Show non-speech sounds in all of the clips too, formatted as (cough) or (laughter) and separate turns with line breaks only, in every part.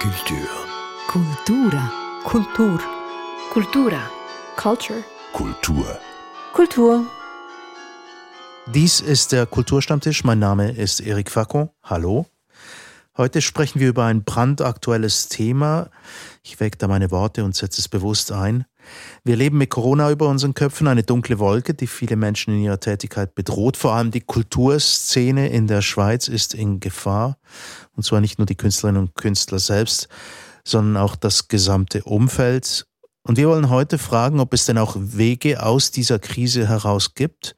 Kultur.
Kultura.
Kultur.
Kultura.
Culture.
Kultur.
Kultur.
Dies ist der Kulturstammtisch. Mein Name ist Erik Facco. Hallo. Heute sprechen wir über ein brandaktuelles Thema. Ich wecke da meine Worte und setze es bewusst ein. Wir leben mit Corona über unseren Köpfen, eine dunkle Wolke, die viele Menschen in ihrer Tätigkeit bedroht. Vor allem die Kulturszene in der Schweiz ist in Gefahr. Und zwar nicht nur die Künstlerinnen und Künstler selbst, sondern auch das gesamte Umfeld. Und wir wollen heute fragen, ob es denn auch Wege aus dieser Krise heraus gibt.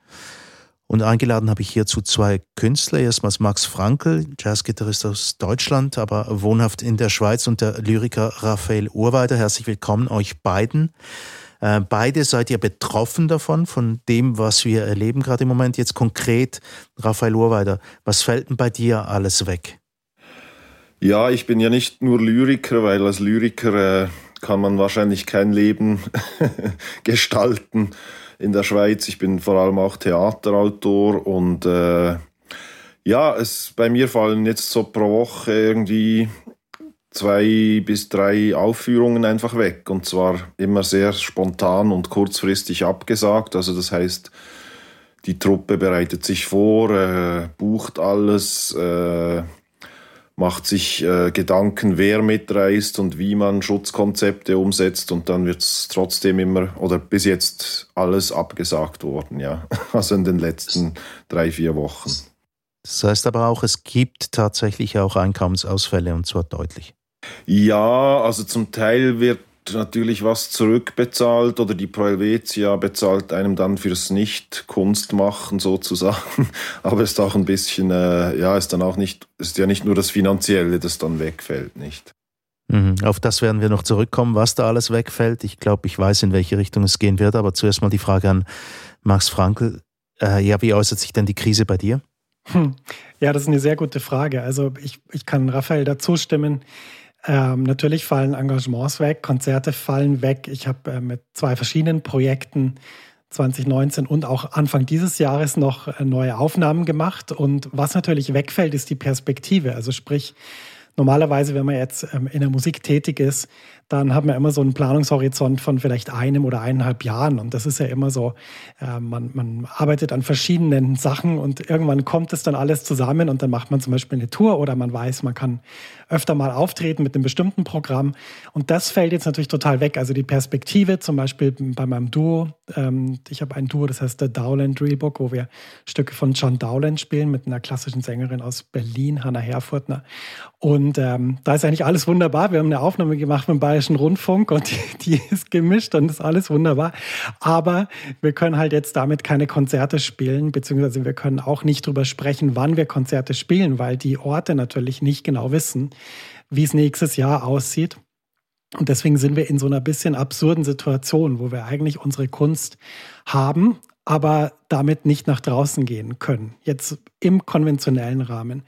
Und eingeladen habe ich hierzu zwei Künstler. Erstmals Max Frankl, Jazzgitarrist aus Deutschland, aber wohnhaft in der Schweiz und der Lyriker Raphael Urweider. Herzlich willkommen euch beiden. Äh, beide seid ihr betroffen davon, von dem, was wir erleben gerade im Moment. Jetzt konkret, Raphael Urweider, was fällt denn bei dir alles weg?
Ja, ich bin ja nicht nur Lyriker, weil als Lyriker äh, kann man wahrscheinlich kein Leben (laughs) gestalten in der Schweiz. Ich bin vor allem auch Theaterautor und äh, ja, es bei mir fallen jetzt so pro Woche irgendwie zwei bis drei Aufführungen einfach weg und zwar immer sehr spontan und kurzfristig abgesagt. Also das heißt, die Truppe bereitet sich vor, äh, bucht alles, äh, macht sich äh, Gedanken, wer mitreist und wie man Schutzkonzepte umsetzt und dann wird es trotzdem immer oder bis jetzt alles abgesagt worden, ja. (laughs) Also in den letzten drei, vier Wochen.
Das heißt aber auch, es gibt tatsächlich auch Einkommensausfälle und zwar deutlich.
Ja, also zum Teil wird natürlich was zurückbezahlt oder die Pro Helvetia bezahlt einem dann fürs Nicht-Kunstmachen sozusagen. (laughs) Aber ist auch ein bisschen, äh, ja, ist dann auch nicht, ist ja nicht nur das Finanzielle, das dann wegfällt, nicht?
Mhm. Auf das werden wir noch zurückkommen, was da alles wegfällt. Ich glaube, ich weiß, in welche Richtung es gehen wird, aber zuerst mal die Frage an Max Frankl. Äh, ja, wie äußert sich denn die Krise bei dir?
Hm. Ja, das ist eine sehr gute Frage. Also ich, ich kann Raphael dazu stimmen. Ähm, natürlich fallen Engagements weg, Konzerte fallen weg. Ich habe äh, mit zwei verschiedenen Projekten 2019 und auch Anfang dieses Jahres noch äh, neue Aufnahmen gemacht. Und was natürlich wegfällt, ist die Perspektive. Also sprich, normalerweise, wenn man jetzt ähm, in der Musik tätig ist, dann haben wir immer so einen Planungshorizont von vielleicht einem oder eineinhalb Jahren. Und das ist ja immer so, äh, man, man arbeitet an verschiedenen Sachen und irgendwann kommt es dann alles zusammen und dann macht man zum Beispiel eine Tour oder man weiß, man kann öfter mal auftreten mit einem bestimmten Programm. Und das fällt jetzt natürlich total weg. Also die Perspektive zum Beispiel bei meinem Duo, ähm, ich habe ein Duo, das heißt The Dowland Drillbook, wo wir Stücke von John Dowland spielen mit einer klassischen Sängerin aus Berlin, Hannah Herfurtner. Und ähm, da ist eigentlich alles wunderbar. Wir haben eine Aufnahme gemacht mit dem Rundfunk und (laughs) die, die ist gemischt und ist alles wunderbar. Aber wir können halt jetzt damit keine Konzerte spielen, beziehungsweise wir können auch nicht drüber sprechen, wann wir Konzerte spielen, weil die Orte natürlich nicht genau wissen, wie es nächstes Jahr aussieht. Und deswegen sind wir in so einer bisschen absurden Situation, wo wir eigentlich unsere Kunst haben, aber damit nicht nach draußen gehen können. Jetzt im konventionellen Rahmen.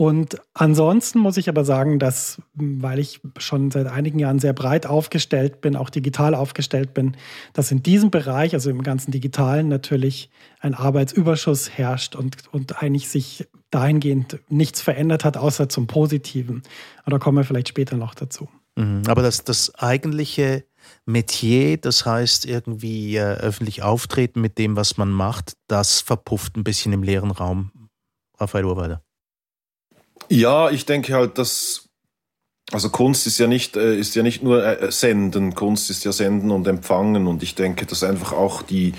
Und ansonsten muss ich aber sagen, dass, weil ich schon seit einigen Jahren sehr breit aufgestellt bin, auch digital aufgestellt bin, dass in diesem Bereich, also im ganzen Digitalen, natürlich ein Arbeitsüberschuss herrscht und, und eigentlich sich dahingehend nichts verändert hat, außer zum Positiven. Aber da kommen wir vielleicht später noch dazu.
Mhm. Aber das, das eigentliche Metier, das heißt irgendwie äh, öffentlich auftreten mit dem, was man macht, das verpufft ein bisschen im leeren Raum. Raphael Urweider.
Ja, ich denke halt, dass also Kunst ist ja nicht äh, ist ja nicht nur äh, senden, Kunst ist ja senden und empfangen. Und ich denke, dass einfach auch die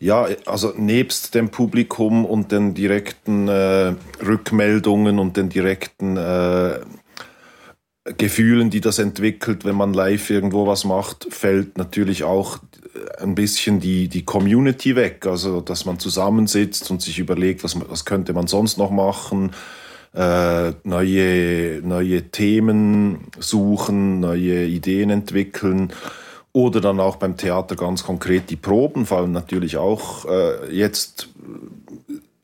ja, also nebst dem Publikum und den direkten äh, Rückmeldungen und den direkten äh, Gefühlen, die das entwickelt, wenn man live irgendwo was macht, fällt natürlich auch ein bisschen die, die Community weg. Also, dass man zusammensitzt und sich überlegt, was, was könnte man sonst noch machen, äh, neue, neue Themen suchen, neue Ideen entwickeln. Oder dann auch beim Theater ganz konkret die Proben fallen natürlich auch äh, jetzt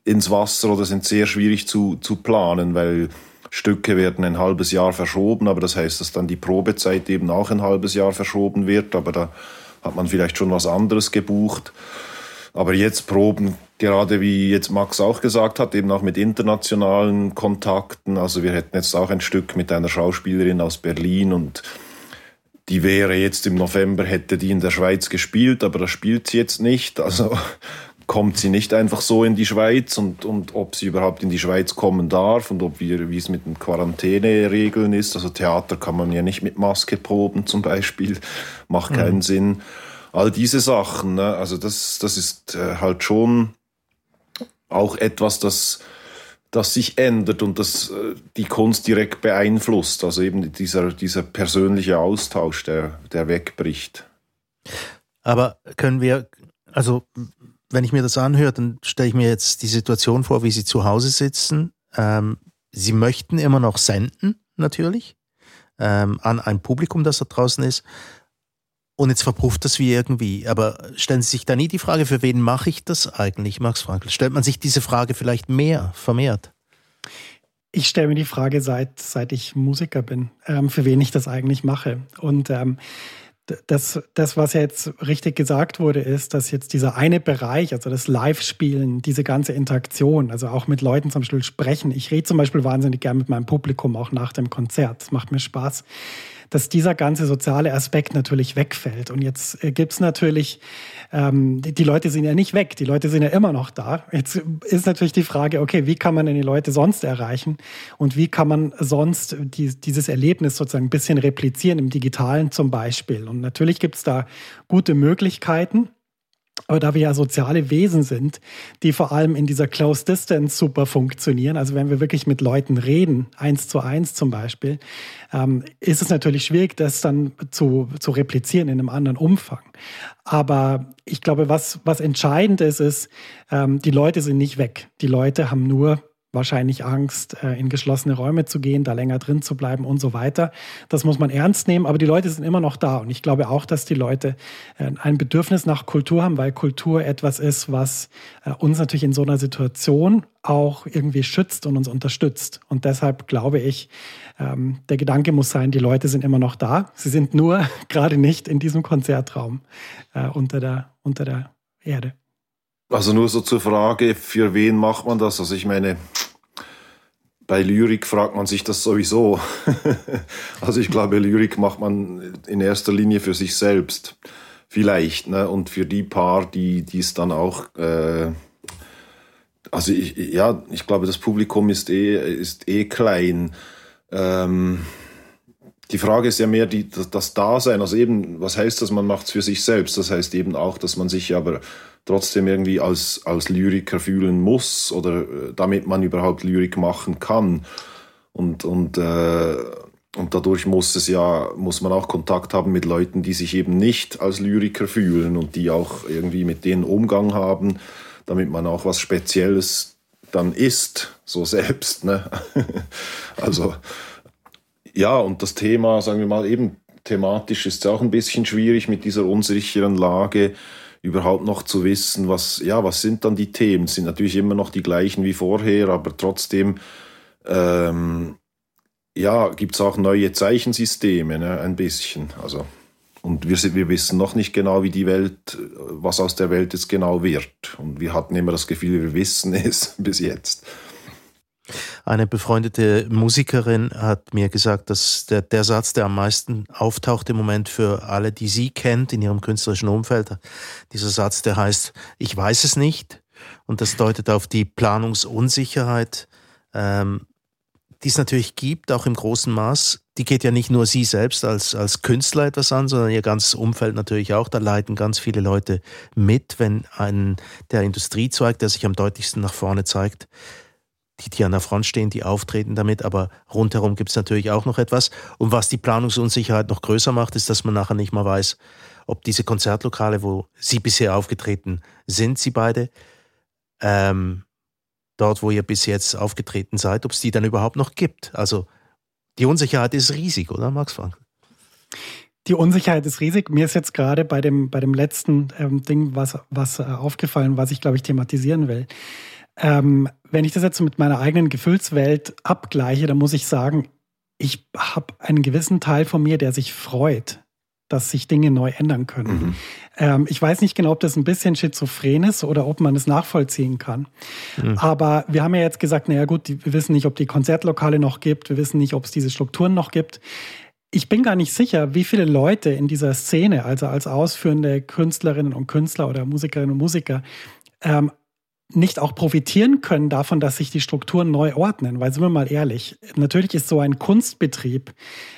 ins Wasser oder sind sehr schwierig zu, zu planen, weil Stücke werden ein halbes Jahr verschoben, aber das heißt, dass dann die Probezeit eben auch ein halbes Jahr verschoben wird, aber da hat man vielleicht schon was anderes gebucht. Aber jetzt Proben gerade wie jetzt Max auch gesagt hat, eben auch mit internationalen Kontakten. Also wir hätten jetzt auch ein Stück mit einer Schauspielerin aus Berlin und die wäre jetzt im November, hätte die in der Schweiz gespielt, aber das spielt sie jetzt nicht. Also (laughs) kommt sie nicht einfach so in die Schweiz und, und ob sie überhaupt in die Schweiz kommen darf und ob wir, wie es mit den Quarantäneregeln ist. Also Theater kann man ja nicht mit Maske proben zum Beispiel, macht keinen mhm. Sinn. All diese Sachen, ne? also das, das ist äh, halt schon auch etwas, das, das sich ändert und das äh, die Kunst direkt beeinflusst. Also eben dieser, dieser persönliche Austausch, der, der wegbricht.
Aber können wir, also wenn ich mir das anhöre, dann stelle ich mir jetzt die Situation vor, wie Sie zu Hause sitzen. Ähm, Sie möchten immer noch senden, natürlich, ähm, an ein Publikum, das da draußen ist. Und jetzt verpufft das wie irgendwie. Aber stellen Sie sich da nie die Frage, für wen mache ich das eigentlich, Max Frankl? Stellt man sich diese Frage vielleicht mehr, vermehrt?
Ich stelle mir die Frage, seit, seit ich Musiker bin, ähm, für wen ich das eigentlich mache. Und ähm, das, das, was jetzt richtig gesagt wurde, ist, dass jetzt dieser eine Bereich, also das Live-Spielen, diese ganze Interaktion, also auch mit Leuten zum Beispiel sprechen. Ich rede zum Beispiel wahnsinnig gern mit meinem Publikum, auch nach dem Konzert. Das macht mir Spaß dass dieser ganze soziale Aspekt natürlich wegfällt. Und jetzt äh, gibt's natürlich, ähm, die, die, Leute sind ja nicht weg, die Leute sind ja immer noch da. Jetzt ist natürlich die Frage, okay, wie kann man denn die Leute sonst erreichen und wie kann man sonst die, dieses Erlebnis sozusagen ein bisschen replizieren, im digitalen zum Beispiel. Und natürlich gibt's da gute Möglichkeiten. Aber da wir ja soziale Wesen sind, die vor allem in dieser Close Distance super funktionieren, also wenn wir wirklich mit Leuten reden, eins zu eins zum Beispiel, ähm, ist es natürlich schwierig, das dann zu, zu replizieren in einem anderen Umfang. Aber ich glaube, was, was entscheidend ist, ist, ähm, die Leute sind nicht weg. Die Leute haben nur wahrscheinlich Angst, äh, in geschlossene Räume zu gehen, da länger drin zu bleiben und so weiter. Das muss man ernst nehmen, aber die Leute sind immer noch da. Und ich glaube auch, dass die Leute äh, ein Bedürfnis nach Kultur haben, weil Kultur etwas ist, was äh, uns natürlich in so einer Situation auch irgendwie schützt und uns unterstützt. Und deshalb glaube ich, ähm, der Gedanke muss sein, die Leute sind immer noch da. Sie sind nur (laughs) gerade nicht in diesem Konzertraum unter der, unter der Erde.
Also nur so zur Frage, für wen macht man das? Also ich meine, bei Lyrik fragt man sich das sowieso. (laughs) also ich glaube, Lyrik macht man in erster Linie für sich selbst. Vielleicht, ne? Und für die paar, die, es dann auch, äh, also ich, ja, ich glaube, das Publikum ist eh, ist eh klein. Ähm, die Frage ist ja mehr die, das, das Dasein. Also eben, was heißt das, man macht es für sich selbst? Das heißt eben auch, dass man sich aber trotzdem irgendwie als, als Lyriker fühlen muss oder äh, damit man überhaupt Lyrik machen kann. Und, und, äh, und dadurch muss es ja, muss man auch Kontakt haben mit Leuten, die sich eben nicht als Lyriker fühlen und die auch irgendwie mit denen Umgang haben, damit man auch was Spezielles dann ist, so (laughs) selbst. Ne? also ja, und das Thema, sagen wir mal, eben thematisch ist es auch ein bisschen schwierig mit dieser unsicheren Lage überhaupt noch zu wissen, was, ja, was sind dann die Themen? Sind natürlich immer noch die gleichen wie vorher, aber trotzdem, ähm, ja, gibt es auch neue Zeichensysteme, ne, ein bisschen. Also, und wir, sind, wir wissen noch nicht genau, wie die Welt, was aus der Welt jetzt genau wird. Und wir hatten immer das Gefühl, wir wissen (laughs) es bis jetzt.
Eine befreundete Musikerin hat mir gesagt, dass der, der Satz, der am meisten auftaucht im Moment für alle, die sie kennt in ihrem künstlerischen Umfeld, dieser Satz, der heißt, ich weiß es nicht. Und das deutet auf die Planungsunsicherheit, ähm, die es natürlich gibt, auch im großen Maß. Die geht ja nicht nur sie selbst als, als Künstler etwas an, sondern ihr ganzes Umfeld natürlich auch. Da leiden ganz viele Leute mit, wenn ein, der Industriezweig, der sich am deutlichsten nach vorne zeigt, die, die an der Front stehen, die auftreten damit, aber rundherum gibt es natürlich auch noch etwas. Und was die Planungsunsicherheit noch größer macht, ist, dass man nachher nicht mal weiß, ob diese Konzertlokale, wo Sie bisher aufgetreten sind, Sie beide, ähm, dort, wo ihr bis jetzt aufgetreten seid, ob es die dann überhaupt noch gibt. Also die Unsicherheit ist riesig, oder Max Frank?
Die Unsicherheit ist riesig. Mir ist jetzt gerade bei dem, bei dem letzten ähm, Ding was, was äh, aufgefallen, was ich, glaube ich, thematisieren will. Ähm, wenn ich das jetzt mit meiner eigenen Gefühlswelt abgleiche, dann muss ich sagen, ich habe einen gewissen Teil von mir, der sich freut, dass sich Dinge neu ändern können. Mhm. Ähm, ich weiß nicht genau, ob das ein bisschen schizophren ist oder ob man es nachvollziehen kann. Mhm. Aber wir haben ja jetzt gesagt, naja gut, wir wissen nicht, ob die Konzertlokale noch gibt, wir wissen nicht, ob es diese Strukturen noch gibt. Ich bin gar nicht sicher, wie viele Leute in dieser Szene, also als ausführende Künstlerinnen und Künstler oder Musikerinnen und Musiker, ähm, nicht auch profitieren können davon, dass sich die Strukturen neu ordnen. Weil sind wir mal ehrlich, natürlich ist so ein Kunstbetrieb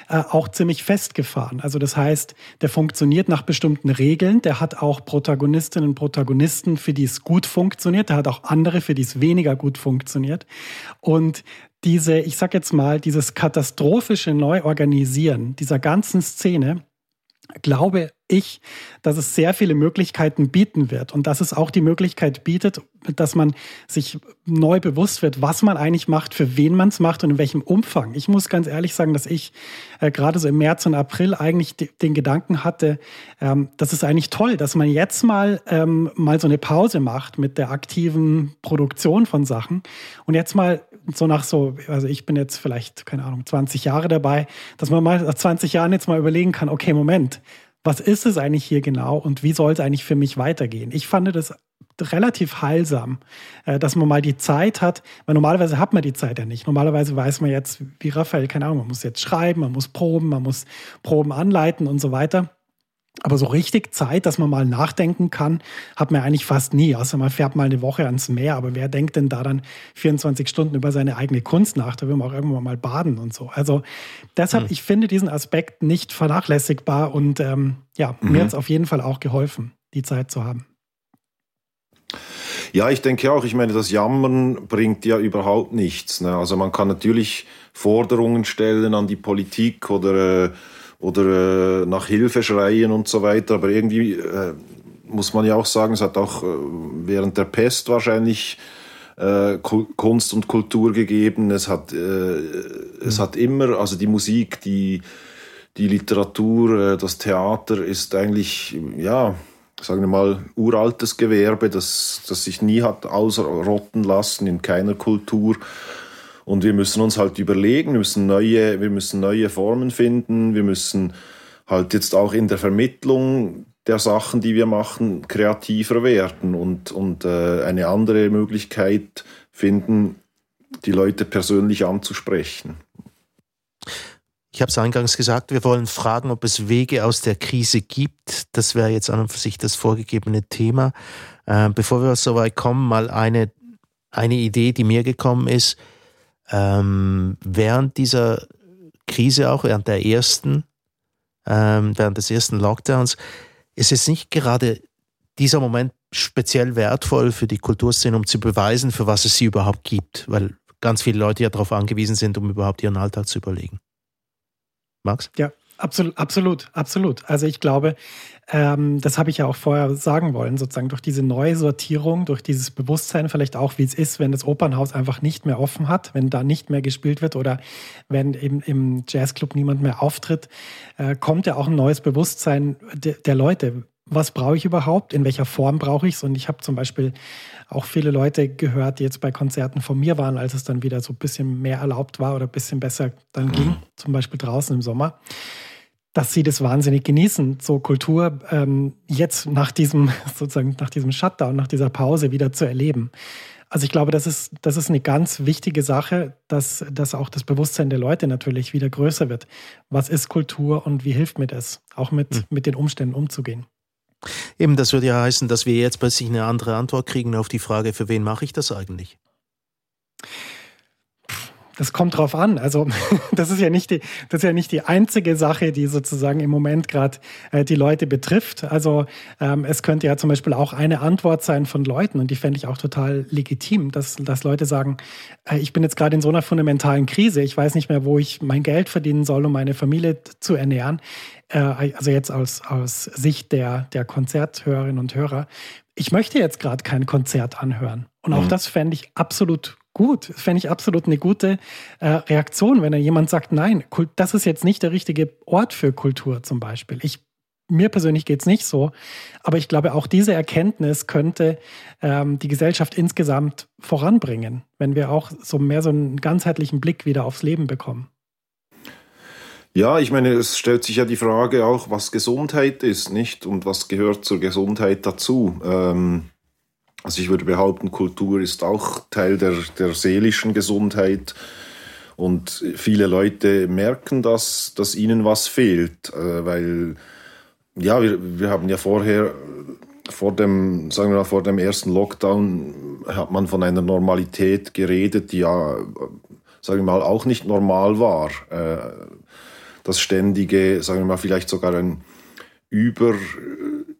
äh, auch ziemlich festgefahren. Also das heißt, der funktioniert nach bestimmten Regeln, der hat auch Protagonistinnen und Protagonisten, für die es gut funktioniert, der hat auch andere, für die es weniger gut funktioniert. Und diese, ich sag jetzt mal, dieses katastrophische Neuorganisieren dieser ganzen Szene, glaube ich, dass es sehr viele Möglichkeiten bieten wird und dass es auch die Möglichkeit bietet, dass man sich neu bewusst wird, was man eigentlich macht, für wen man es macht und in welchem Umfang. Ich muss ganz ehrlich sagen, dass ich äh, gerade so im März und April eigentlich den Gedanken hatte, ähm, das ist eigentlich toll, dass man jetzt mal, ähm, mal so eine Pause macht mit der aktiven Produktion von Sachen und jetzt mal so nach so, also ich bin jetzt vielleicht, keine Ahnung, 20 Jahre dabei, dass man mal nach 20 Jahren jetzt mal überlegen kann, okay, Moment, was ist es eigentlich hier genau und wie soll es eigentlich für mich weitergehen? Ich fand das relativ heilsam, äh, dass man mal die Zeit hat, weil normalerweise hat man die Zeit ja nicht. Normalerweise weiß man jetzt, wie Raphael, keine Ahnung, man muss jetzt schreiben, man muss proben, man muss Proben anleiten und so weiter. Aber so richtig Zeit, dass man mal nachdenken kann, hat man eigentlich fast nie. Außer man fährt mal eine Woche ans Meer. Aber wer denkt denn da dann 24 Stunden über seine eigene Kunst nach? Da will man auch irgendwann mal baden und so. Also deshalb, mhm. ich finde diesen Aspekt nicht vernachlässigbar. Und ähm, ja, mhm. mir hat es auf jeden Fall auch geholfen, die Zeit zu haben.
Ja, ich denke auch, ich meine, das Jammern bringt ja überhaupt nichts. Ne? Also man kann natürlich Forderungen stellen an die Politik oder... Äh, oder äh, nach Hilfe schreien und so weiter. Aber irgendwie äh, muss man ja auch sagen, es hat auch äh, während der Pest wahrscheinlich äh, Kunst und Kultur gegeben. Es hat, äh, es hat immer, also die Musik, die, die Literatur, äh, das Theater ist eigentlich, ja, sagen wir mal, uraltes Gewerbe, das, das sich nie hat ausrotten lassen in keiner Kultur. Und wir müssen uns halt überlegen, wir müssen neue, wir müssen neue Formen finden, wir müssen halt jetzt auch in der Vermittlung der Sachen, die wir machen, kreativer werden und, und äh, eine andere Möglichkeit finden, die Leute persönlich anzusprechen.
Ich habe es eingangs gesagt, wir wollen fragen, ob es Wege aus der Krise gibt. Das wäre jetzt an und für sich das vorgegebene Thema. Äh, bevor wir so weit kommen, mal eine, eine Idee, die mir gekommen ist ähm, während dieser Krise auch, während der ersten, ähm, während des ersten Lockdowns, ist es nicht gerade dieser Moment speziell wertvoll für die Kulturszene, um zu beweisen, für was es sie überhaupt gibt, weil ganz viele Leute ja darauf angewiesen sind, um überhaupt ihren Alltag zu überlegen. Max?
Ja, absolut, absolut, absolut. Also ich glaube, ähm, das habe ich ja auch vorher sagen wollen, sozusagen durch diese Neusortierung, durch dieses Bewusstsein vielleicht auch, wie es ist, wenn das Opernhaus einfach nicht mehr offen hat, wenn da nicht mehr gespielt wird oder wenn eben im Jazzclub niemand mehr auftritt, äh, kommt ja auch ein neues Bewusstsein de der Leute. Was brauche ich überhaupt? In welcher Form brauche ich es? Und ich habe zum Beispiel auch viele Leute gehört, die jetzt bei Konzerten von mir waren, als es dann wieder so ein bisschen mehr erlaubt war oder ein bisschen besser dann ging, zum Beispiel draußen im Sommer dass sie das wahnsinnig genießen, so Kultur ähm, jetzt nach diesem, (laughs) sozusagen nach diesem Shutdown, nach dieser Pause wieder zu erleben. Also ich glaube, das ist, das ist eine ganz wichtige Sache, dass, dass auch das Bewusstsein der Leute natürlich wieder größer wird. Was ist Kultur und wie hilft mir das, auch mit, mhm. mit den Umständen umzugehen?
Eben, das würde ja heißen, dass wir jetzt plötzlich eine andere Antwort kriegen auf die Frage, für wen mache ich das eigentlich?
Das kommt drauf an. Also (laughs) das ist ja nicht die, das ist ja nicht die einzige Sache, die sozusagen im Moment gerade äh, die Leute betrifft. Also ähm, es könnte ja zum Beispiel auch eine Antwort sein von Leuten und die fände ich auch total legitim, dass, dass Leute sagen, äh, ich bin jetzt gerade in so einer fundamentalen Krise, ich weiß nicht mehr, wo ich mein Geld verdienen soll, um meine Familie zu ernähren. Äh, also jetzt aus, aus Sicht der, der Konzerthörerinnen und Hörer. Ich möchte jetzt gerade kein Konzert anhören. Und auch mhm. das fände ich absolut gut. Das fände ich absolut eine gute äh, Reaktion, wenn da jemand sagt, nein, das ist jetzt nicht der richtige Ort für Kultur zum Beispiel. Ich, mir persönlich geht es nicht so, aber ich glaube, auch diese Erkenntnis könnte ähm, die Gesellschaft insgesamt voranbringen, wenn wir auch so mehr so einen ganzheitlichen Blick wieder aufs Leben bekommen.
Ja, ich meine, es stellt sich ja die Frage auch, was Gesundheit ist, nicht? Und was gehört zur Gesundheit dazu? Ähm, also ich würde behaupten, Kultur ist auch Teil der, der seelischen Gesundheit. Und viele Leute merken das, dass ihnen was fehlt, äh, weil ja, wir, wir haben ja vorher vor dem, sagen wir mal, vor dem ersten Lockdown hat man von einer Normalität geredet, die ja, sagen wir mal, auch nicht normal war. Äh, das ständige, sagen wir mal, vielleicht sogar ein Über,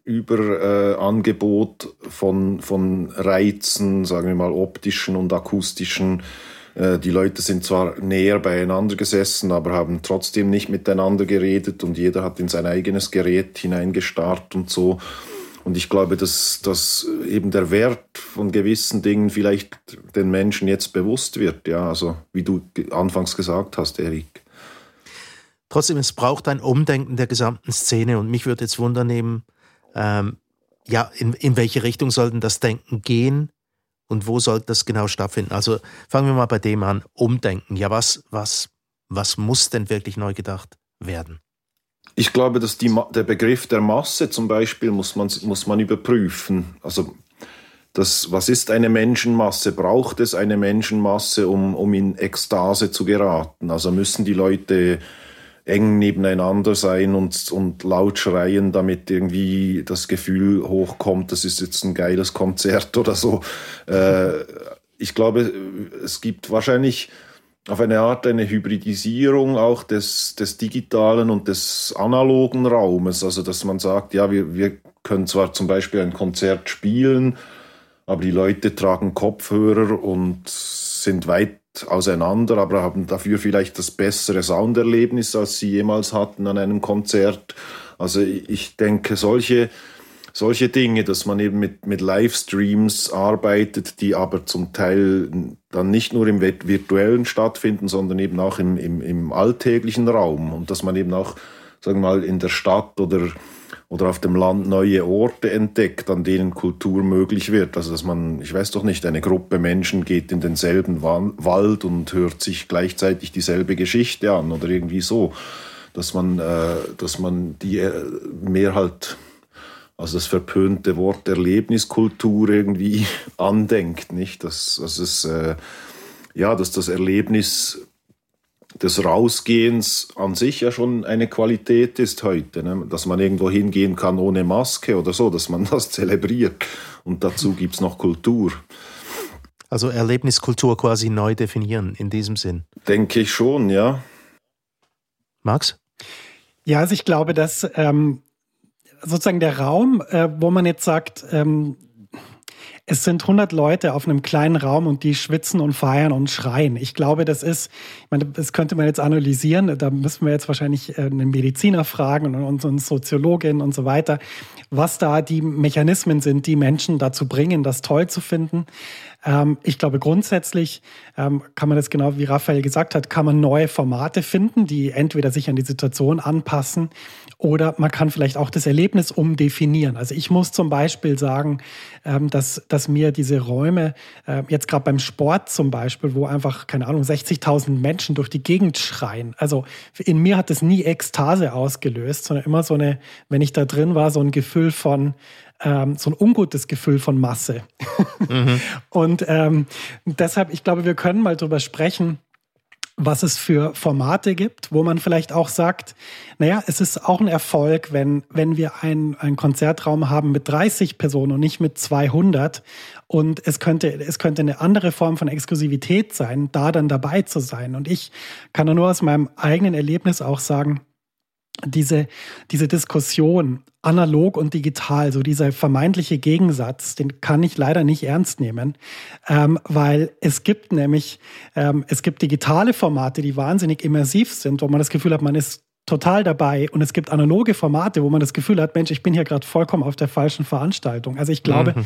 Überangebot äh, von, von Reizen, sagen wir mal, optischen und akustischen. Äh, die Leute sind zwar näher beieinander gesessen, aber haben trotzdem nicht miteinander geredet und jeder hat in sein eigenes Gerät hineingestarrt und so. Und ich glaube, dass, dass eben der Wert von gewissen Dingen vielleicht den Menschen jetzt bewusst wird. Ja, also wie du anfangs gesagt hast, Erik.
Trotzdem, es braucht ein Umdenken der gesamten Szene und mich würde jetzt wundern nehmen, ähm, ja, in, in welche Richtung soll denn das Denken gehen und wo soll das genau stattfinden? Also fangen wir mal bei dem an, Umdenken. Ja, was, was, was muss denn wirklich neu gedacht werden?
Ich glaube, dass die, der Begriff der Masse zum Beispiel muss man, muss man überprüfen. Also das, was ist eine Menschenmasse? Braucht es eine Menschenmasse, um, um in Ekstase zu geraten? Also müssen die Leute eng nebeneinander sein und, und laut schreien, damit irgendwie das Gefühl hochkommt, das ist jetzt ein geiles Konzert oder so. Äh, ich glaube, es gibt wahrscheinlich auf eine Art eine Hybridisierung auch des, des digitalen und des analogen Raumes. Also dass man sagt, ja, wir, wir können zwar zum Beispiel ein Konzert spielen, aber die Leute tragen Kopfhörer und sind weit auseinander, aber haben dafür vielleicht das bessere Sounderlebnis, als sie jemals hatten an einem Konzert. Also ich denke, solche solche Dinge, dass man eben mit, mit Livestreams arbeitet, die aber zum Teil dann nicht nur im virtuellen stattfinden, sondern eben auch im, im, im alltäglichen Raum und dass man eben auch, sagen wir mal, in der Stadt oder oder auf dem Land neue Orte entdeckt, an denen Kultur möglich wird. Also dass man, ich weiß doch nicht, eine Gruppe Menschen geht in denselben Wald und hört sich gleichzeitig dieselbe Geschichte an oder irgendwie so, dass man, äh, dass man die äh, mehr halt also das verpönte Wort Erlebniskultur irgendwie (laughs) andenkt, nicht? Dass, dass es äh, ja, dass das Erlebnis des Rausgehens an sich ja schon eine Qualität ist heute, ne? dass man irgendwo hingehen kann ohne Maske oder so, dass man (laughs) das zelebriert. Und dazu gibt es noch Kultur.
Also Erlebniskultur quasi neu definieren in diesem Sinn.
Denke ich schon, ja.
Max?
Ja, also ich glaube, dass ähm, sozusagen der Raum, äh, wo man jetzt sagt, ähm, es sind 100 Leute auf einem kleinen Raum und die schwitzen und feiern und schreien. Ich glaube, das ist, ich meine, das könnte man jetzt analysieren. Da müssen wir jetzt wahrscheinlich äh, einen Mediziner fragen und, und Soziologin und so weiter, was da die Mechanismen sind, die Menschen dazu bringen, das toll zu finden. Ähm, ich glaube, grundsätzlich ähm, kann man das genau wie Raphael gesagt hat, kann man neue Formate finden, die entweder sich an die Situation anpassen oder man kann vielleicht auch das Erlebnis umdefinieren. Also ich muss zum Beispiel sagen, ähm, dass, dass mir diese Räume, äh, jetzt gerade beim Sport zum Beispiel, wo einfach, keine Ahnung, 60.000 Menschen durch die Gegend schreien. Also in mir hat es nie Ekstase ausgelöst, sondern immer so eine, wenn ich da drin war, so ein Gefühl von, ähm, so ein ungutes Gefühl von Masse. Mhm. (laughs) Und ähm, deshalb, ich glaube, wir können mal drüber sprechen, was es für Formate gibt, wo man vielleicht auch sagt, naja, es ist auch ein Erfolg, wenn, wenn wir einen, einen Konzertraum haben mit 30 Personen und nicht mit 200 und es könnte, es könnte eine andere Form von Exklusivität sein, da dann dabei zu sein. Und ich kann nur aus meinem eigenen Erlebnis auch sagen, diese, diese Diskussion analog und digital, so dieser vermeintliche Gegensatz, den kann ich leider nicht ernst nehmen, ähm, weil es gibt nämlich, ähm, es gibt digitale Formate, die wahnsinnig immersiv sind, wo man das Gefühl hat, man ist total dabei und es gibt analoge Formate, wo man das Gefühl hat, Mensch, ich bin hier gerade vollkommen auf der falschen Veranstaltung. Also ich glaube, mhm.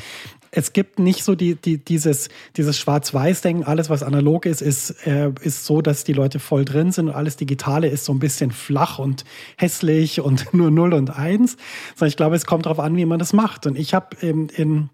es gibt nicht so die, die, dieses, dieses Schwarz-Weiß-Denken, alles was analog ist, ist, äh, ist so, dass die Leute voll drin sind und alles Digitale ist so ein bisschen flach und hässlich und (laughs) nur 0 und 1. Sondern ich glaube, es kommt darauf an, wie man das macht. Und ich habe in,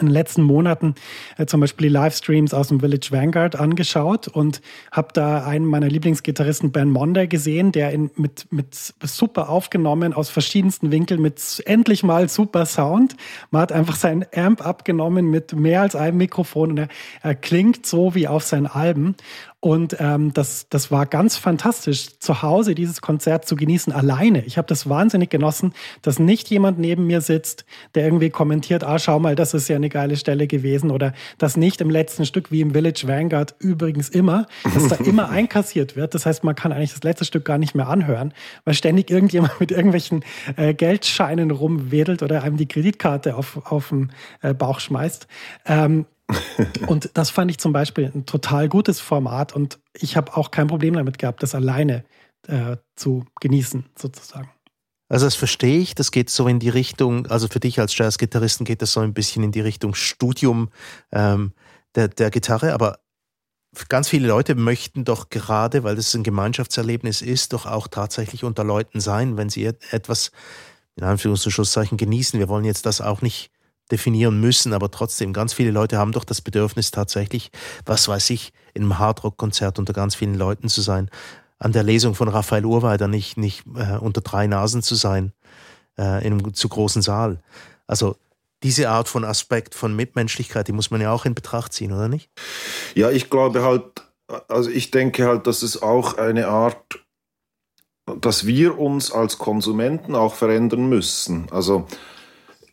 in den letzten Monaten äh, zum Beispiel die Livestreams aus dem Village Vanguard angeschaut und habe da einen meiner Lieblingsgitarristen Ben Monday gesehen, der in, mit, mit super aufgenommen aus verschiedensten Winkeln mit endlich mal super Sound. Man hat einfach seinen Amp abgenommen mit mehr als einem Mikrofon und er, er klingt so wie auf seinen Alben. Und ähm, das, das war ganz fantastisch, zu Hause dieses Konzert zu genießen, alleine. Ich habe das wahnsinnig genossen, dass nicht jemand neben mir sitzt, der irgendwie kommentiert, ah, schau mal, das ist ja eine geile Stelle gewesen. Oder dass nicht im letzten Stück, wie im Village Vanguard übrigens immer, dass da immer (laughs) einkassiert wird. Das heißt, man kann eigentlich das letzte Stück gar nicht mehr anhören, weil ständig irgendjemand mit irgendwelchen äh, Geldscheinen rumwedelt oder einem die Kreditkarte auf, auf den äh, Bauch schmeißt. Ähm, (laughs) und das fand ich zum Beispiel ein total gutes Format und ich habe auch kein Problem damit gehabt, das alleine äh, zu genießen, sozusagen.
Also das verstehe ich, das geht so in die Richtung, also für dich als Jazzgitarristen geht das so ein bisschen in die Richtung Studium ähm, der, der Gitarre, aber ganz viele Leute möchten doch gerade, weil das ein Gemeinschaftserlebnis ist, doch auch tatsächlich unter Leuten sein, wenn sie etwas in Anführungszeichen genießen. Wir wollen jetzt das auch nicht definieren müssen, aber trotzdem, ganz viele Leute haben doch das Bedürfnis tatsächlich, was weiß ich, in einem Hardrock-Konzert unter ganz vielen Leuten zu sein, an der Lesung von Raphael Urweider nicht, nicht äh, unter drei Nasen zu sein, äh, in einem zu großen Saal. Also diese Art von Aspekt von Mitmenschlichkeit, die muss man ja auch in Betracht ziehen, oder nicht?
Ja, ich glaube halt, also ich denke halt, dass es auch eine Art, dass wir uns als Konsumenten auch verändern müssen. Also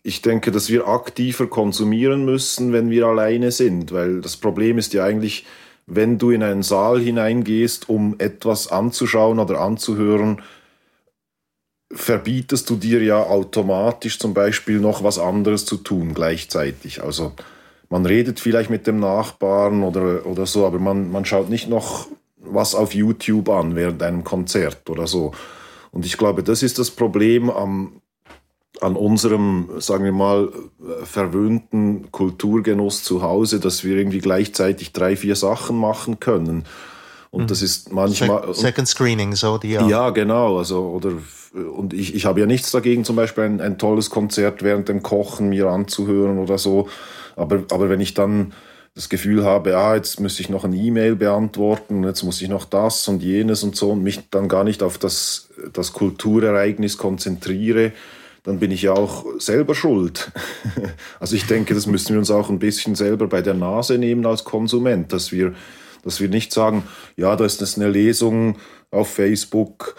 ich denke, dass wir aktiver konsumieren müssen, wenn wir alleine sind, weil das Problem ist ja eigentlich, wenn du in einen Saal hineingehst, um etwas anzuschauen oder anzuhören, verbietest du dir ja automatisch zum Beispiel noch was anderes zu tun gleichzeitig. Also man redet vielleicht mit dem Nachbarn oder, oder so, aber man, man schaut nicht noch was auf YouTube an während einem Konzert oder so. Und ich glaube, das ist das Problem am an unserem, sagen wir mal, verwöhnten Kulturgenuss zu Hause, dass wir irgendwie gleichzeitig drei, vier Sachen machen können. Und mhm. das ist manchmal.
Second Screening, so die.
Ja, ja genau. Also, oder, und ich, ich habe ja nichts dagegen, zum Beispiel ein, ein tolles Konzert während dem Kochen mir anzuhören oder so. Aber, aber wenn ich dann das Gefühl habe, ah, jetzt muss ich noch ein E-Mail beantworten, jetzt muss ich noch das und jenes und so und mich dann gar nicht auf das, das Kulturereignis konzentriere, dann bin ich ja auch selber schuld. (laughs) also ich denke, das müssen wir uns auch ein bisschen selber bei der Nase nehmen als Konsument, dass wir, dass wir nicht sagen, ja, da ist eine Lesung auf Facebook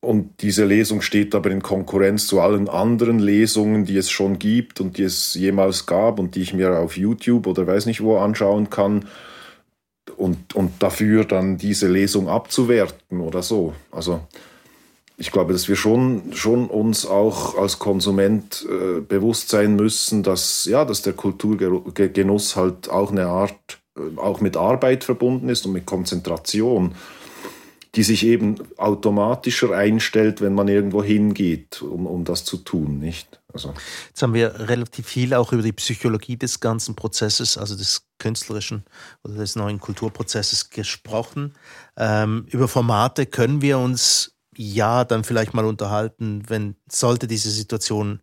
und diese Lesung steht aber in Konkurrenz zu allen anderen Lesungen, die es schon gibt und die es jemals gab und die ich mir auf YouTube oder weiß nicht wo anschauen kann und, und dafür dann diese Lesung abzuwerten oder so. Also ich glaube, dass wir schon, schon uns auch als Konsument äh, bewusst sein müssen, dass, ja, dass der Kulturgenuss halt auch eine Art, äh, auch mit Arbeit verbunden ist und mit Konzentration, die sich eben automatischer einstellt, wenn man irgendwo hingeht, um, um das zu tun, nicht?
Also. Jetzt haben wir relativ viel auch über die Psychologie des ganzen Prozesses, also des künstlerischen oder des neuen Kulturprozesses gesprochen. Ähm, über Formate können wir uns ja dann vielleicht mal unterhalten, wenn sollte diese Situation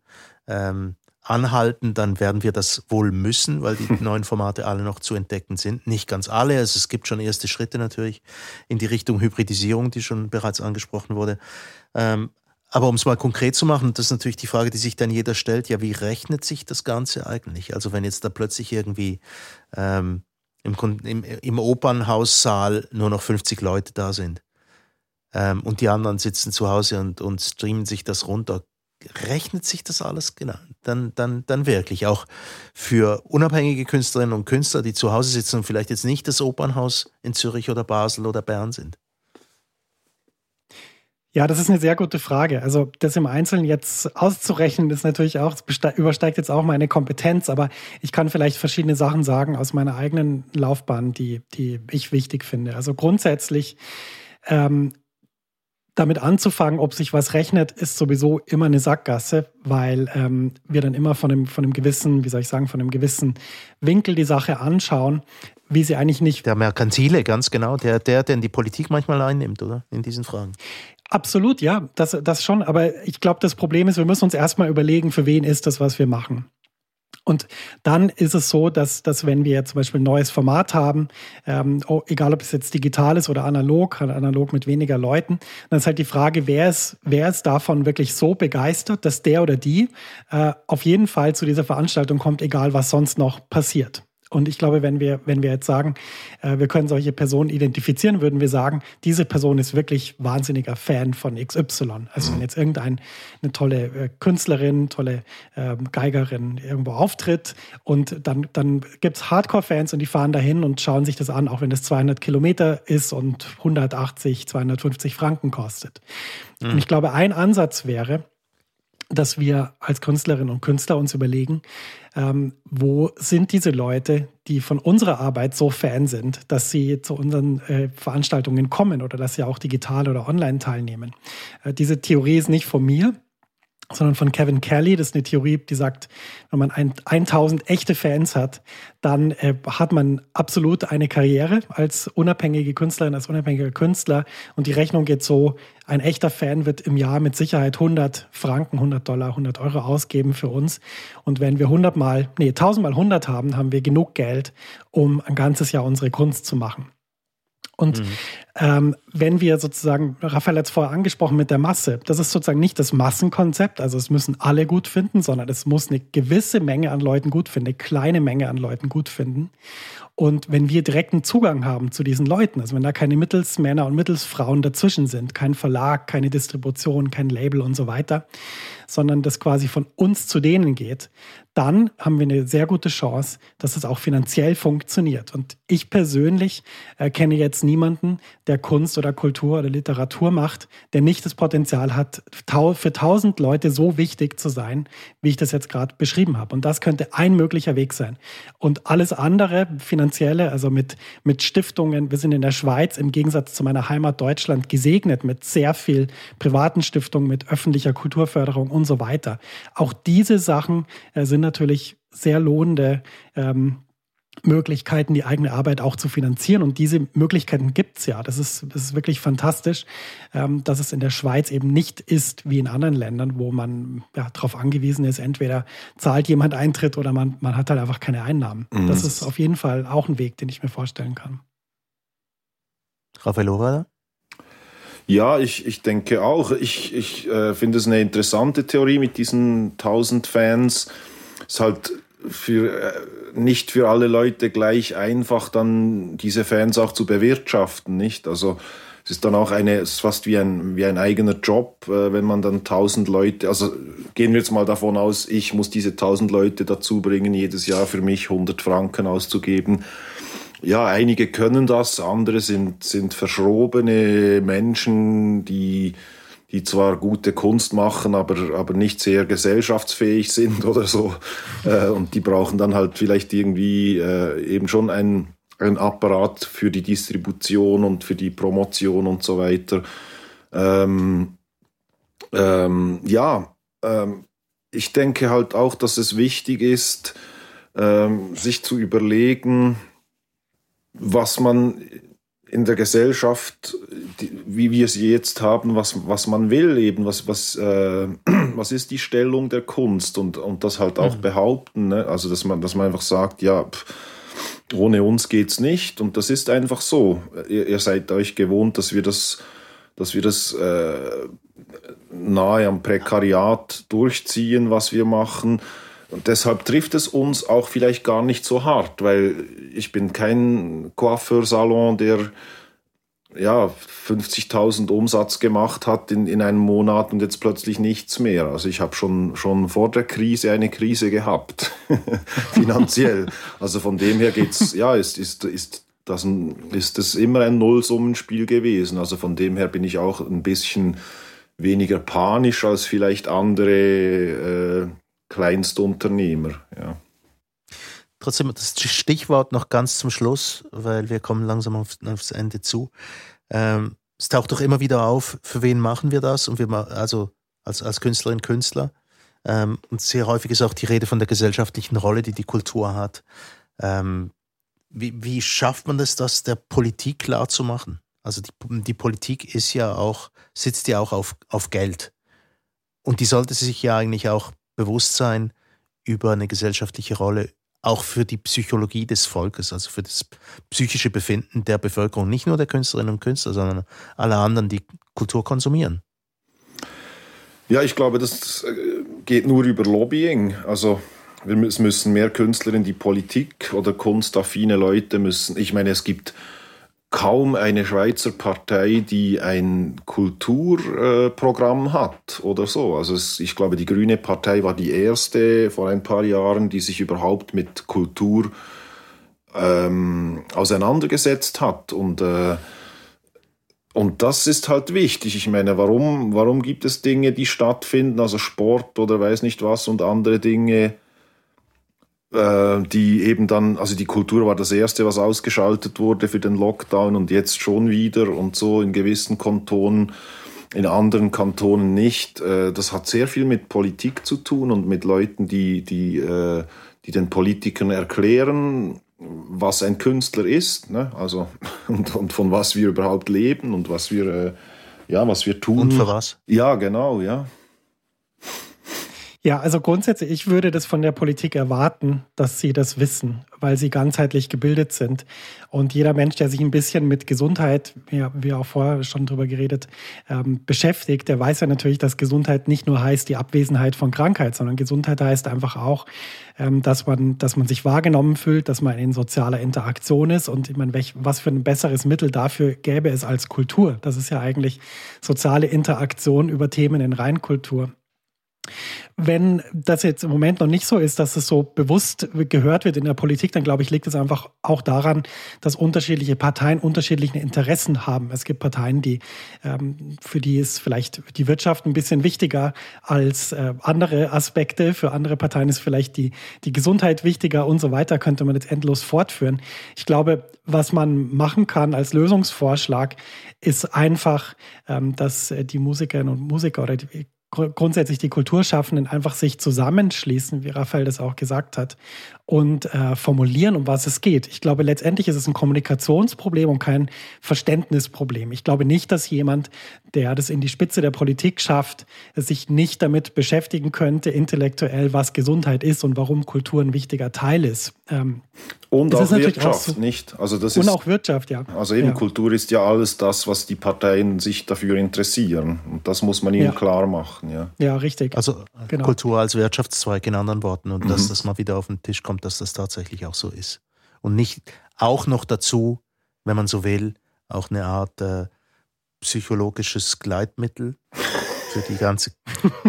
ähm, anhalten, dann werden wir das wohl müssen, weil die (laughs) neuen Formate alle noch zu entdecken sind. Nicht ganz alle, also es gibt schon erste Schritte natürlich in die Richtung Hybridisierung, die schon bereits angesprochen wurde. Ähm, aber um es mal konkret zu machen, das ist natürlich die Frage, die sich dann jeder stellt, ja, wie rechnet sich das Ganze eigentlich? Also wenn jetzt da plötzlich irgendwie ähm, im, im, im Opernhaussaal nur noch 50 Leute da sind, ähm, und die anderen sitzen zu Hause und, und streamen sich das runter. Rechnet sich das alles genau? Dann, dann, dann wirklich auch für unabhängige Künstlerinnen und Künstler, die zu Hause sitzen und vielleicht jetzt nicht das Opernhaus in Zürich oder Basel oder Bern sind?
Ja, das ist eine sehr gute Frage. Also das im Einzelnen jetzt auszurechnen, ist natürlich auch, übersteigt jetzt auch meine Kompetenz, aber ich kann vielleicht verschiedene Sachen sagen aus meiner eigenen Laufbahn, die, die ich wichtig finde. Also grundsätzlich ähm, damit anzufangen, ob sich was rechnet, ist sowieso immer eine Sackgasse, weil ähm, wir dann immer von einem, von einem gewissen, wie soll ich sagen, von einem gewissen Winkel die Sache anschauen, wie sie eigentlich nicht.
Der Merkantile, ganz genau, der, der, den die Politik manchmal einnimmt, oder? In diesen Fragen.
Absolut, ja, das, das schon. Aber ich glaube, das Problem ist, wir müssen uns erstmal überlegen, für wen ist das, was wir machen. Und dann ist es so, dass, dass wenn wir zum Beispiel ein neues Format haben, ähm, oh, egal ob es jetzt digital ist oder analog, analog mit weniger Leuten, dann ist halt die Frage, wer ist, wer ist davon wirklich so begeistert, dass der oder die äh, auf jeden Fall zu dieser Veranstaltung kommt, egal was sonst noch passiert. Und ich glaube, wenn wir, wenn wir jetzt sagen, äh, wir können solche Personen identifizieren, würden wir sagen, diese Person ist wirklich wahnsinniger Fan von XY. Also wenn jetzt irgendeine eine tolle äh, Künstlerin, tolle ähm, Geigerin irgendwo auftritt und dann, dann gibt es Hardcore-Fans und die fahren dahin und schauen sich das an, auch wenn das 200 Kilometer ist und 180, 250 Franken kostet. Mhm. Und ich glaube, ein Ansatz wäre, dass wir als Künstlerinnen und Künstler uns überlegen, ähm, wo sind diese Leute, die von unserer Arbeit so Fan sind, dass sie zu unseren äh, Veranstaltungen kommen oder dass sie auch digital oder online teilnehmen. Äh, diese Theorie ist nicht von mir, sondern von Kevin Kelly. Das ist eine Theorie, die sagt, wenn man ein, 1000 echte Fans hat, dann äh, hat man absolut eine Karriere als unabhängige Künstlerin, als unabhängiger Künstler. Und die Rechnung geht so, ein echter Fan wird im Jahr mit Sicherheit 100 Franken, 100 Dollar, 100 Euro ausgeben für uns. Und wenn wir 100 mal, nee, 1000 mal 100 haben, haben wir genug Geld, um ein ganzes Jahr unsere Kunst zu machen. Und mhm. ähm, wenn wir sozusagen, Raphael hat es vorher angesprochen mit der Masse, das ist sozusagen nicht das Massenkonzept, also es müssen alle gut finden, sondern es muss eine gewisse Menge an Leuten gut finden, eine kleine Menge an Leuten gut finden. Und wenn wir direkten Zugang haben zu diesen Leuten, also wenn da keine Mittelsmänner und Mittelsfrauen dazwischen sind, kein Verlag, keine Distribution, kein Label und so weiter, sondern das quasi von uns zu denen geht, dann haben wir eine sehr gute Chance, dass es auch finanziell funktioniert. Und ich persönlich äh, kenne jetzt niemanden, der Kunst oder Kultur oder Literatur macht, der nicht das Potenzial hat, für tausend Leute so wichtig zu sein, wie ich das jetzt gerade beschrieben habe. Und das könnte ein möglicher Weg sein. Und alles andere, finanzielle, also mit, mit Stiftungen, wir sind in der Schweiz im Gegensatz zu meiner Heimat Deutschland gesegnet mit sehr viel privaten Stiftungen, mit öffentlicher Kulturförderung und so weiter. Auch diese Sachen äh, sind natürlich sehr lohnende ähm, Möglichkeiten, die eigene Arbeit auch zu finanzieren. Und diese Möglichkeiten gibt es ja. Das ist, das ist wirklich fantastisch, ähm, dass es in der Schweiz eben nicht ist wie in anderen Ländern, wo man ja, darauf angewiesen ist, entweder zahlt jemand Eintritt oder man, man hat halt einfach keine Einnahmen. Mhm. Das ist auf jeden Fall auch ein Weg, den ich mir vorstellen kann.
Raphael Ovada?
Ja, ich, ich denke auch. Ich, ich äh, finde es eine interessante Theorie mit diesen 1000 Fans. Es ist halt für, äh, nicht für alle Leute gleich einfach, dann diese Fans auch zu bewirtschaften, nicht? Also es ist dann auch eine, ist fast wie ein, wie ein eigener Job, äh, wenn man dann 1000 Leute, also gehen wir jetzt mal davon aus, ich muss diese 1000 Leute dazu bringen, jedes Jahr für mich 100 Franken auszugeben ja, einige können das, andere sind, sind verschrobene Menschen, die, die zwar gute Kunst machen, aber, aber nicht sehr gesellschaftsfähig sind oder so. Äh, und die brauchen dann halt vielleicht irgendwie äh, eben schon ein, ein Apparat für die Distribution und für die Promotion und so weiter. Ähm, ähm, ja, ähm, ich denke halt auch, dass es wichtig ist, ähm, sich zu überlegen, was man in der Gesellschaft, die, wie wir sie jetzt haben, was, was man will, eben, was, was, äh, (clears throat) was ist die Stellung der Kunst und, und das halt auch mhm. behaupten. Ne? Also, dass man, dass man einfach sagt, ja, pff, ohne uns geht's nicht und das ist einfach so. Ihr, ihr seid euch gewohnt, dass wir das, dass wir das äh, nahe am Prekariat durchziehen, was wir machen. Und deshalb trifft es uns auch vielleicht gar nicht so hart, weil ich bin kein Coiffeursalon, der ja 50.000 Umsatz gemacht hat in, in einem Monat und jetzt plötzlich nichts mehr. Also ich habe schon, schon vor der Krise eine Krise gehabt, (laughs) finanziell. Also von dem her geht's, ja, ist, ist, ist das, ein, ist das immer ein Nullsummenspiel gewesen. Also von dem her bin ich auch ein bisschen weniger panisch als vielleicht andere äh, Kleinstunternehmer. Ja.
Trotzdem das Stichwort noch ganz zum Schluss, weil wir kommen langsam auf, aufs Ende zu. Ähm, es taucht doch immer wieder auf, für wen machen wir das? Und wir also als, als Künstlerin, Künstler. Ähm, und sehr häufig ist auch die Rede von der gesellschaftlichen Rolle, die die Kultur hat. Ähm, wie, wie schafft man es, das der Politik klar zu machen? Also die, die Politik ist ja auch, sitzt ja auch auf, auf Geld. Und die sollte sich ja eigentlich auch bewusst sein, über eine gesellschaftliche Rolle auch für die Psychologie des Volkes, also für das psychische Befinden der Bevölkerung, nicht nur der Künstlerinnen und Künstler, sondern aller anderen, die Kultur konsumieren.
Ja, ich glaube, das äh, geht nur über Lobbying. Also es müssen mehr Künstler in die Politik oder kunstaffine Leute müssen. Ich meine, es gibt kaum eine Schweizer Partei, die ein Kulturprogramm äh, hat oder so. Also es, ich glaube, die Grüne Partei war die erste vor ein paar Jahren, die sich überhaupt mit Kultur ähm, auseinandergesetzt hat und äh, und das ist halt wichtig. Ich meine, warum, warum gibt es Dinge, die stattfinden, also Sport oder weiß nicht was und andere Dinge, äh, die eben dann, also die Kultur war das erste, was ausgeschaltet wurde für den Lockdown und jetzt schon wieder und so in gewissen Kantonen, in anderen Kantonen nicht. Äh, das hat sehr viel mit Politik zu tun und mit Leuten, die, die, äh, die den Politikern erklären, was ein Künstler ist, ne? also (laughs) und, und von was wir überhaupt leben und was wir, ja, was wir tun.
Und für was?
Ja, genau, ja.
Ja, also grundsätzlich, ich würde das von der Politik erwarten, dass sie das wissen, weil sie ganzheitlich gebildet sind. Und jeder Mensch, der sich ein bisschen mit Gesundheit, ja, wie auch vorher schon drüber geredet, ähm, beschäftigt, der weiß ja natürlich, dass Gesundheit nicht nur heißt die Abwesenheit von Krankheit, sondern Gesundheit heißt einfach auch, ähm, dass man, dass man sich wahrgenommen fühlt, dass man in sozialer Interaktion ist. Und ich meine, welch, was für ein besseres Mittel dafür gäbe es als Kultur? Das ist ja eigentlich soziale Interaktion über Themen in Reinkultur. Wenn das jetzt im Moment noch nicht so ist, dass es so bewusst gehört wird in der Politik, dann glaube ich, liegt es einfach auch daran, dass unterschiedliche Parteien unterschiedliche Interessen haben. Es gibt Parteien, die ähm, für die ist vielleicht die Wirtschaft ein bisschen wichtiger als äh, andere Aspekte. Für andere Parteien ist vielleicht die, die Gesundheit wichtiger und so weiter. Könnte man jetzt endlos fortführen. Ich glaube, was man machen kann als Lösungsvorschlag, ist einfach, ähm, dass die Musikerinnen und Musiker oder die grundsätzlich die Kulturschaffenden einfach sich zusammenschließen, wie Raphael das auch gesagt hat, und äh, formulieren, um was es geht. Ich glaube, letztendlich ist es ein Kommunikationsproblem und kein Verständnisproblem. Ich glaube nicht, dass jemand, der das in die Spitze der Politik schafft, sich nicht damit beschäftigen könnte, intellektuell, was Gesundheit ist und warum Kultur ein wichtiger Teil ist.
Ähm, und auch Wirtschaft, auch so, nicht?
Also das und ist, auch Wirtschaft, ja.
Also eben ja. Kultur ist ja alles das, was die Parteien sich dafür interessieren. Und das muss man ihnen ja. klar machen, ja.
Ja, richtig.
Also genau. Kultur als Wirtschaftszweig in anderen Worten und mhm. dass das mal wieder auf den Tisch kommt kommt, dass das tatsächlich auch so ist. Und nicht auch noch dazu, wenn man so will, auch eine Art äh, psychologisches Gleitmittel für die ganze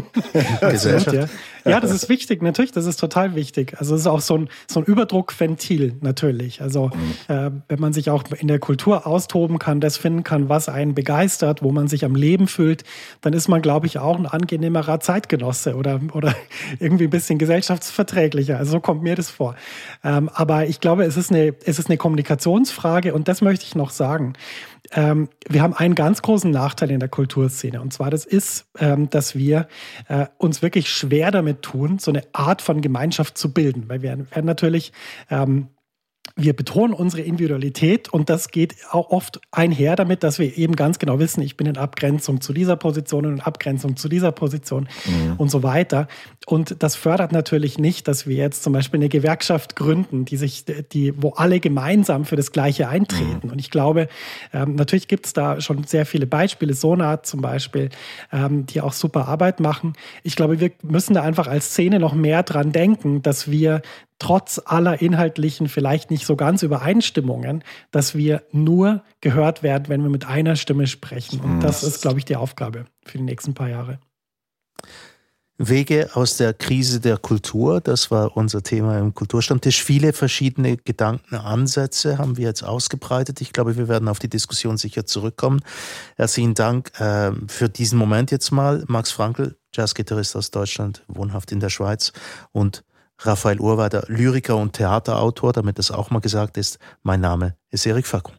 (laughs) Gesellschaft.
Ja. Ja, das ist wichtig, natürlich, das ist total wichtig. Also es ist auch so ein, so ein Überdruckventil natürlich. Also mhm. äh, wenn man sich auch in der Kultur austoben kann, das finden kann, was einen begeistert, wo man sich am Leben fühlt, dann ist man, glaube ich, auch ein angenehmerer Zeitgenosse oder, oder (laughs) irgendwie ein bisschen gesellschaftsverträglicher. Also so kommt mir das vor. Ähm, aber ich glaube, es ist, eine, es ist eine Kommunikationsfrage und das möchte ich noch sagen ähm, wir haben einen ganz großen Nachteil in der Kulturszene. Und zwar das ist, ähm, dass wir äh, uns wirklich schwer damit tun, so eine Art von Gemeinschaft zu bilden. Weil wir werden natürlich ähm, wir betonen unsere Individualität und das geht auch oft einher damit, dass wir eben ganz genau wissen, ich bin in Abgrenzung zu dieser Position und in Abgrenzung zu dieser Position mhm. und so weiter. Und das fördert natürlich nicht, dass wir jetzt zum Beispiel eine Gewerkschaft gründen, die sich, die, wo alle gemeinsam für das Gleiche eintreten. Mhm. Und ich glaube, ähm, natürlich gibt es da schon sehr viele Beispiele, Sonat zum Beispiel, ähm, die auch super Arbeit machen. Ich glaube, wir müssen da einfach als Szene noch mehr dran denken, dass wir trotz aller inhaltlichen, vielleicht nicht so ganz Übereinstimmungen, dass wir nur gehört werden, wenn wir mit einer Stimme sprechen. Und das ist, glaube ich, die Aufgabe für die nächsten paar Jahre.
Wege aus der Krise der Kultur, das war unser Thema im Kulturstammtisch. Viele verschiedene Gedankenansätze haben wir jetzt ausgebreitet. Ich glaube, wir werden auf die Diskussion sicher zurückkommen. Herzlichen Dank äh, für diesen Moment jetzt mal. Max Frankl, Jazzgitarrist aus Deutschland, wohnhaft in der Schweiz und Raphael Urweider, Lyriker und Theaterautor, damit das auch mal gesagt ist. Mein Name ist Erik Fackung.